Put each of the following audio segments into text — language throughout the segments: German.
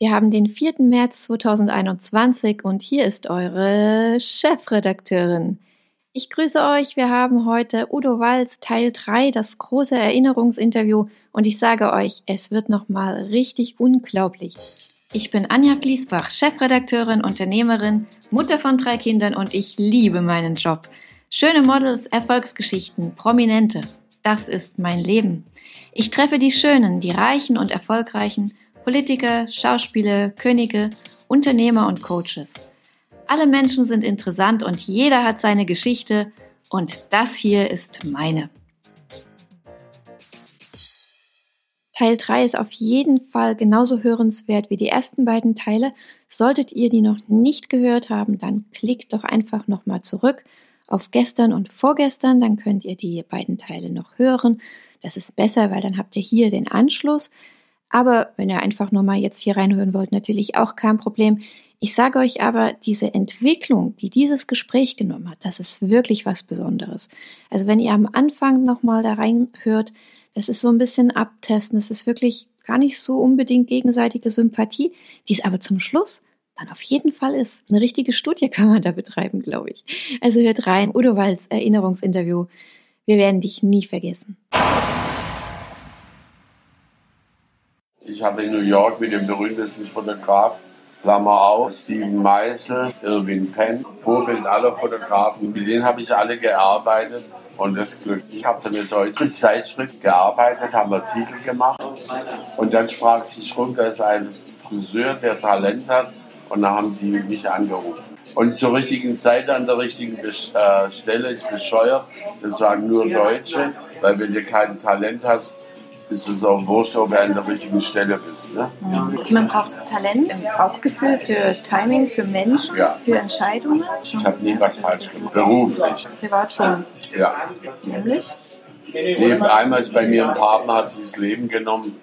Wir haben den 4. März 2021 und hier ist eure Chefredakteurin. Ich grüße euch. Wir haben heute Udo Walz Teil 3, das große Erinnerungsinterview und ich sage euch, es wird nochmal richtig unglaublich. Ich bin Anja Fließbach, Chefredakteurin, Unternehmerin, Mutter von drei Kindern und ich liebe meinen Job. Schöne Models, Erfolgsgeschichten, Prominente. Das ist mein Leben. Ich treffe die Schönen, die Reichen und Erfolgreichen Politiker, Schauspieler, Könige, Unternehmer und Coaches. Alle Menschen sind interessant und jeder hat seine Geschichte und das hier ist meine. Teil 3 ist auf jeden Fall genauso hörenswert wie die ersten beiden Teile. Solltet ihr die noch nicht gehört haben, dann klickt doch einfach nochmal zurück auf gestern und vorgestern, dann könnt ihr die beiden Teile noch hören. Das ist besser, weil dann habt ihr hier den Anschluss. Aber wenn ihr einfach nur mal jetzt hier reinhören wollt, natürlich auch kein Problem. Ich sage euch aber, diese Entwicklung, die dieses Gespräch genommen hat, das ist wirklich was Besonderes. Also wenn ihr am Anfang nochmal da reinhört, das ist so ein bisschen abtesten, das ist wirklich gar nicht so unbedingt gegenseitige Sympathie, die es aber zum Schluss dann auf jeden Fall ist. Eine richtige Studie kann man da betreiben, glaube ich. Also hört rein, Udo Walz Erinnerungsinterview. Wir werden dich nie vergessen. Ich habe in New York mit dem berühmtesten Fotograf, Klammer auf, Steven Meisel, Irwin Penn, Vorbild aller Fotografen. Mit denen habe ich alle gearbeitet und das Glück. Ich habe für eine deutsche Zeitschrift gearbeitet, haben wir Titel gemacht und dann sprach sich rum, da ist ein Friseur, der Talent hat und da haben die mich angerufen. Und zur richtigen Zeit an der richtigen äh, Stelle ist bescheuert. Das sagen nur Deutsche, weil wenn du kein Talent hast, ist es auch wurscht, ob du an der richtigen Stelle bist. Ne? Also man braucht Talent, Bauchgefühl für Timing, für Menschen, ja. für Entscheidungen. Ich habe nie was falsch gemacht, beruflich. Privat schon. Ja. Nämlich? Neben einmal ist bei mir ein Partner, hat sich das Leben genommen.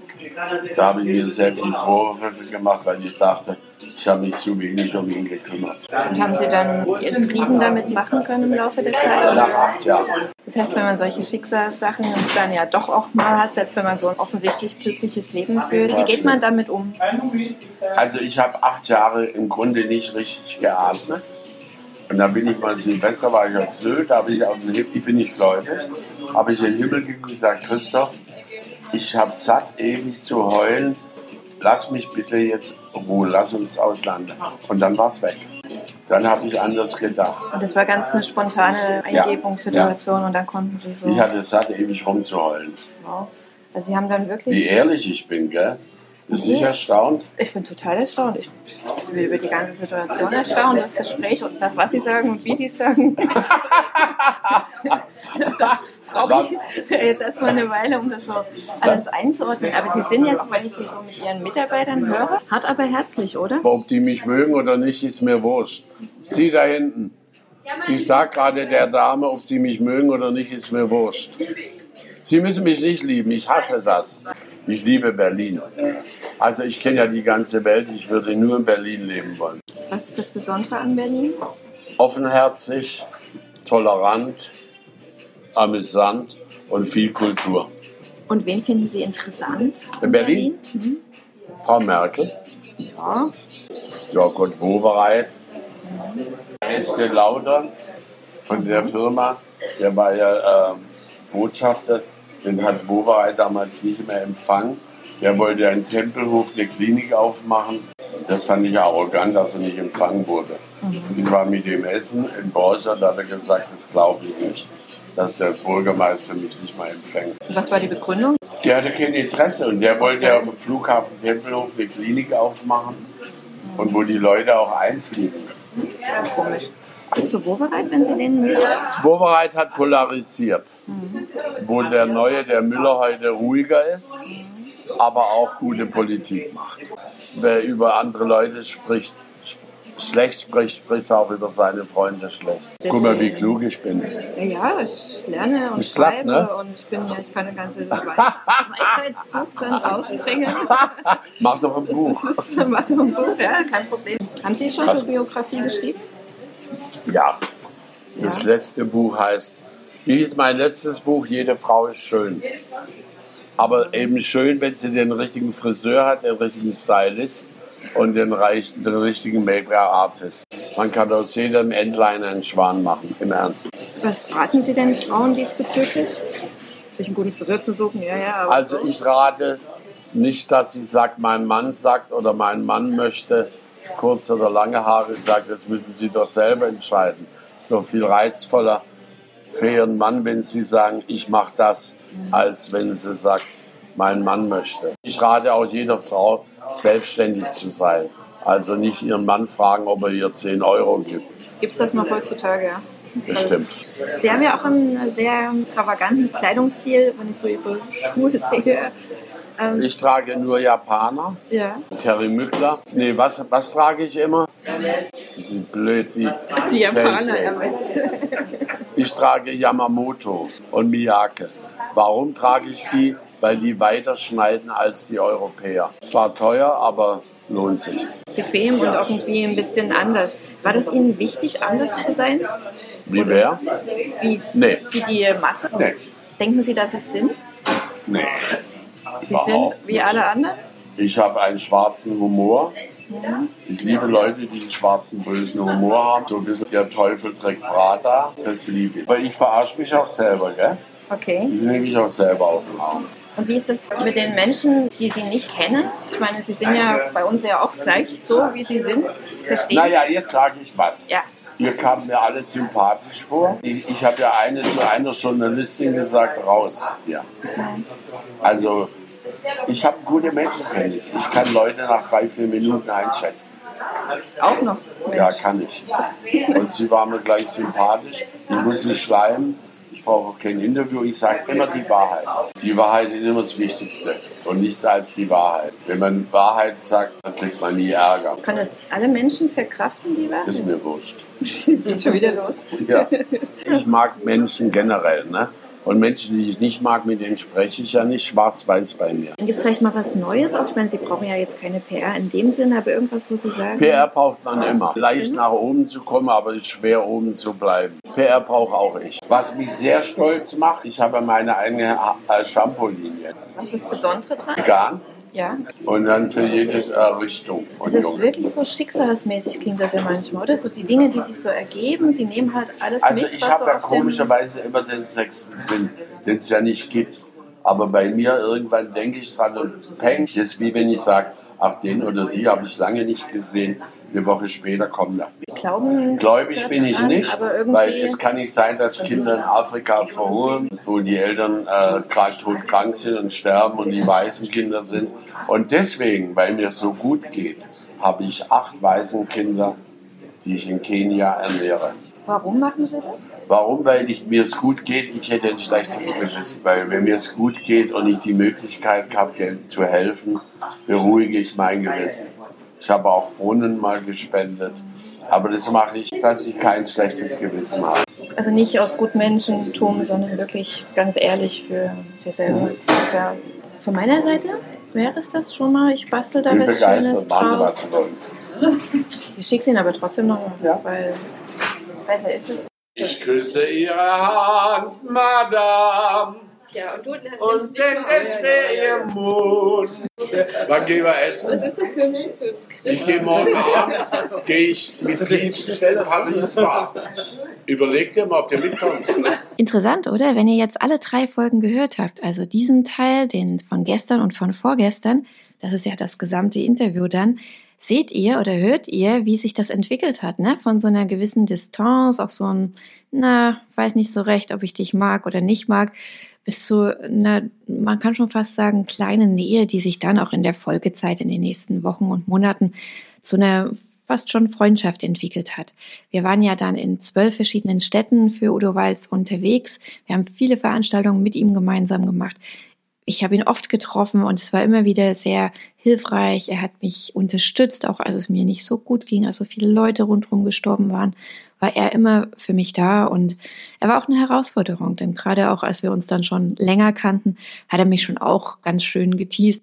Da habe ich mir sehr viel Vorwürfe gemacht, weil ich dachte, ich habe mich zu wenig um ihn gekümmert. Und haben Sie dann Ihren Frieden damit machen können im Laufe der Zeit? Nach acht Jahren. Das heißt, wenn man solche Schicksalssachen dann ja doch auch mal hat, selbst wenn man so ein offensichtlich glückliches Leben führt, wie geht man damit um? Also ich habe acht Jahre im Grunde nicht richtig geatmet. Und dann bin ich mal Silvester, war ich auf Sylt, da habe ich auf den Himmel, ich bin nicht gläubig, habe ich in den Himmel gesagt, Christoph, ich habe satt, ewig zu heulen, lass mich bitte jetzt Ruhe, lass uns auslanden. Und dann war es weg. Dann habe ich anders gedacht. Und das war ganz eine spontane Eingebungssituation ja, ja. und dann konnten Sie so. Ich hatte satt, ewig rumzuheulen. Wow. Also Sie haben dann wirklich. Wie ehrlich ich bin, gell? Bist du nicht erstaunt? Ich bin total erstaunt. Ich bin über die ganze Situation erstaunt, das Gespräch und das, was Sie sagen und wie Sie es sagen. brauche ich jetzt erstmal eine Weile, um das so alles einzuordnen. Aber Sie sind jetzt, wenn ich Sie so mit Ihren Mitarbeitern höre, hart aber herzlich, oder? Ob die mich mögen oder nicht, ist mir wurscht. Sie da hinten. Ich sage gerade der Dame, ob sie mich mögen oder nicht, ist mir wurscht. Sie müssen mich nicht lieben, ich hasse das. Ich liebe Berlin. Also ich kenne ja die ganze Welt, ich würde nur in Berlin leben wollen. Was ist das Besondere an Berlin? Offenherzig, tolerant, amüsant und viel Kultur. Und wen finden Sie interessant? In Berlin? Berlin? Mhm. Frau Merkel. Ja. Ja, Gott Wowereit. Mhm. Esther Lauter von der Firma, der war ja äh, Botschafter, den hat Wowereit damals nicht mehr empfangen. Der wollte einen Tempelhof, eine Klinik aufmachen. Das fand ich arrogant, dass er nicht empfangen wurde. Mhm. Ich war mit ihm essen in Borcher, da hat er gesagt, das glaube ich nicht dass der Bürgermeister mich nicht mal empfängt. Was war die Begründung? Der hatte kein Interesse und der wollte okay. auf dem Flughafen Tempelhof eine Klinik aufmachen und wo die Leute auch einfliegen. Ja, komisch. Zu Bovereit, wenn Sie den Müller? Bovereit hat polarisiert. Mhm. Wo der neue, der Müller heute ruhiger ist, aber auch gute Politik macht. Wer über andere Leute spricht, schlecht spricht, spricht auch über seine Freunde schlecht. Deswegen, Guck mal, wie klug ich bin. Ja, ich lerne und ich schreibe klappt, ne? und ich bin ja, ich kann eine ganze Weisheitsbuch dann rausbringen. Mach doch ein Buch. Mach doch ein Buch, ja, kein Problem. Haben Sie schon eine Biografie geschrieben? Ja. Das ja. letzte Buch heißt, wie ist mein letztes Buch? Jede Frau ist schön. Aber eben schön, wenn sie den richtigen Friseur hat, den richtigen Stylist und den, reich, den richtigen Make-up-Artist. Man kann aus jedem Endline einen Schwan machen, im Ernst. Was raten Sie denn Frauen diesbezüglich? Sich einen guten Friseur zu suchen, ja, ja. also so. ich rate nicht, dass sie sagt, mein Mann sagt oder mein Mann möchte kurze oder lange Haare, sagt, das müssen Sie doch selber entscheiden. So viel reizvoller für Ihren Mann, wenn Sie sagen, ich mache das, als wenn sie sagt, mein Mann möchte. Ich rate auch jeder Frau, selbstständig zu sein. Also nicht ihren Mann fragen, ob er ihr 10 Euro gibt. Gibt es das noch heutzutage, ja? Bestimmt. Sie haben ja auch einen sehr extravaganten Kleidungsstil, wenn ich so Ihre Schuhe sehe. Ähm, ich trage nur Japaner. Ja. Terry Mückler. Nee, was, was trage ich immer? Die sind blöd wie. Die Japaner, ja. Ich trage Yamamoto und Miyake. Warum trage ich die? Weil die weiter schneiden als die Europäer. Zwar teuer, aber lohnt sich. Bequem und irgendwie ein bisschen anders. War das Ihnen wichtig, anders zu sein? Wie wer? Wie, nee. wie die Masse? Nee. Denken Sie, dass Sie es sind? Nee. Sie sind wie alle anderen? Ich habe einen schwarzen Humor. Ich liebe Leute, die einen schwarzen, bösen Humor haben. So ein bisschen der Teufel trägt Prada. Das liebe ich. Aber ich verarsche mich auch selber, gell? Okay. Ich nehme mich auch selber auf den Arm. Und wie ist das mit den Menschen, die Sie nicht kennen? Ich meine, Sie sind ja bei uns ja auch gleich so, wie Sie sind. Verstehen Naja, jetzt sage ich was. Ja. Ihr kam mir alles sympathisch vor. Ich, ich habe ja eine zu einer Journalistin gesagt, raus hier. Also ich habe gute Menschenkenntnis. Ich kann Leute nach drei, vier Minuten einschätzen. Auch noch? Ja, kann ich. Und sie war mir gleich sympathisch. Ich muss nicht schleimen. Ich brauche kein Interview. Ich sage immer die Wahrheit. Die Wahrheit ist immer das Wichtigste und nichts als die Wahrheit. Wenn man Wahrheit sagt, dann kriegt man nie Ärger. Kann das alle Menschen verkraften, die Wahrheit? Ist mir wurscht. Geht schon wieder los. Ja. Ich mag Menschen generell. Ne? Und Menschen, die ich nicht mag, mit denen spreche ich ja nicht schwarz-weiß bei mir. Gibt es vielleicht mal was Neues? Auch ich meine, Sie brauchen ja jetzt keine PR in dem Sinne, aber irgendwas, wo Sie sagen. PR braucht man immer. Leicht nach oben zu kommen, aber schwer oben zu bleiben. PR brauche auch ich. Was mich sehr stolz macht, ich habe meine eigene Shampoo-Linie. Was ist das Besondere dran? Vegan. Ja. Und dann für jede Richtung. Es ist Junge. wirklich so schicksalsmäßig, klingt das ja manchmal, oder? So die Dinge, die sich so ergeben, sie nehmen halt alles also mit. Also ich habe ja komischerweise immer den sechsten Sinn, den es ja nicht gibt. Aber bei mir irgendwann denke ich dran und peng, ist wie wenn ich sage, ach, den oder die habe ich lange nicht gesehen. Eine Woche später kommen er. Glauben Gläubig bin ich an, nicht, weil es kann nicht sein, dass Kinder in Afrika verhungern, wo die Eltern äh, gerade todkrank sind und sterben und die weißen Kinder sind. Und deswegen, weil mir so gut geht, habe ich acht weißen Kinder, die ich in Kenia ernähre. Warum machen Sie das? Warum? Weil ich, mir es gut geht. Ich hätte ein schlechtes Gewissen. Weil wenn mir es gut geht und ich die Möglichkeit habe, zu helfen, beruhige ich mein Gewissen. Ich habe auch Brunnen mal gespendet. Aber das mache ich, dass ich kein schlechtes Gewissen habe. Also nicht aus Gutmenschentum, sondern wirklich ganz ehrlich für sich selber. Ist ja von meiner Seite wäre es das schon mal. Ich bastel da was Schönes draus. Ich schicke es Ihnen aber trotzdem noch, ja. weil besser ist es. Ich küsse Ihre Hand, Madame. Ja, und du und denn es wäre ihr Mund. Wann gehen wir essen? Was ist das für ein Ich gehe morgen Abend, gehe ich mit Paris Bar. Überleg dir mal, ob du mitkommst. Interessant, oder? Wenn ihr jetzt alle drei Folgen gehört habt, also diesen Teil, den von gestern und von vorgestern, das ist ja das gesamte Interview dann, seht ihr oder hört ihr, wie sich das entwickelt hat, ne? Von so einer gewissen Distanz, auch so ein, na, weiß nicht so recht, ob ich dich mag oder nicht mag, bis zu einer, man kann schon fast sagen, kleine Nähe, die sich dann auch in der Folgezeit in den nächsten Wochen und Monaten zu einer fast schon Freundschaft entwickelt hat. Wir waren ja dann in zwölf verschiedenen Städten für Udo Walz unterwegs. Wir haben viele Veranstaltungen mit ihm gemeinsam gemacht ich habe ihn oft getroffen und es war immer wieder sehr hilfreich. Er hat mich unterstützt, auch als es mir nicht so gut ging, als so viele Leute rundherum gestorben waren, war er immer für mich da und er war auch eine Herausforderung, denn gerade auch als wir uns dann schon länger kannten, hat er mich schon auch ganz schön geteased.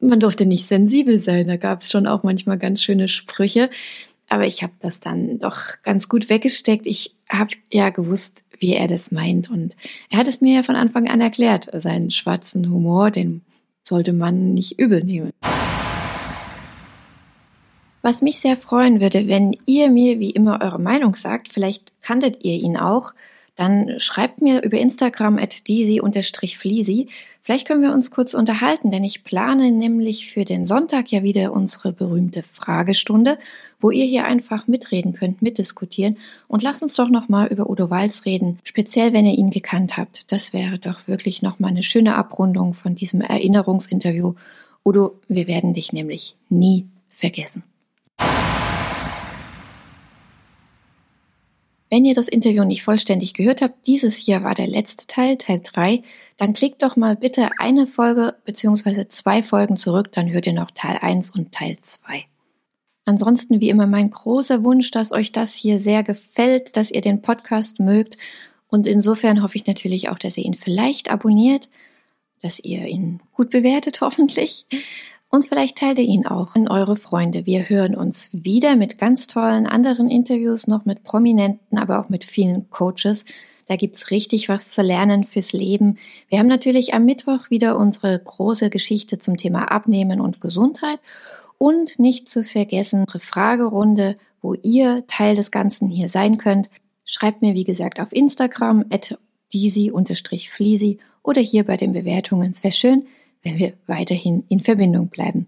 Man durfte nicht sensibel sein, da gab es schon auch manchmal ganz schöne Sprüche, aber ich habe das dann doch ganz gut weggesteckt. Ich habe ja gewusst, wie er das meint. Und er hat es mir ja von Anfang an erklärt. Seinen schwarzen Humor, den sollte man nicht übel nehmen. Was mich sehr freuen würde, wenn ihr mir wie immer eure Meinung sagt, vielleicht kanntet ihr ihn auch, dann schreibt mir über Instagram at disi-fleasy. Vielleicht können wir uns kurz unterhalten, denn ich plane nämlich für den Sonntag ja wieder unsere berühmte Fragestunde, wo ihr hier einfach mitreden könnt, mitdiskutieren. Und lasst uns doch nochmal über Udo Walz reden, speziell wenn ihr ihn gekannt habt. Das wäre doch wirklich nochmal eine schöne Abrundung von diesem Erinnerungsinterview. Udo, wir werden dich nämlich nie vergessen. Wenn ihr das Interview nicht vollständig gehört habt, dieses hier war der letzte Teil, Teil 3, dann klickt doch mal bitte eine Folge bzw. zwei Folgen zurück, dann hört ihr noch Teil 1 und Teil 2. Ansonsten wie immer mein großer Wunsch, dass euch das hier sehr gefällt, dass ihr den Podcast mögt und insofern hoffe ich natürlich auch, dass ihr ihn vielleicht abonniert, dass ihr ihn gut bewertet hoffentlich und vielleicht teilt ihr ihn auch an eure Freunde. Wir hören uns wieder mit ganz tollen anderen Interviews, noch mit Prominenten, aber auch mit vielen Coaches. Da gibt's richtig was zu lernen fürs Leben. Wir haben natürlich am Mittwoch wieder unsere große Geschichte zum Thema Abnehmen und Gesundheit. Und nicht zu vergessen, unsere Fragerunde, wo ihr Teil des Ganzen hier sein könnt. Schreibt mir, wie gesagt, auf Instagram at disi-fleasy oder hier bei den Bewertungen. Es wäre schön, wenn wir weiterhin in Verbindung bleiben.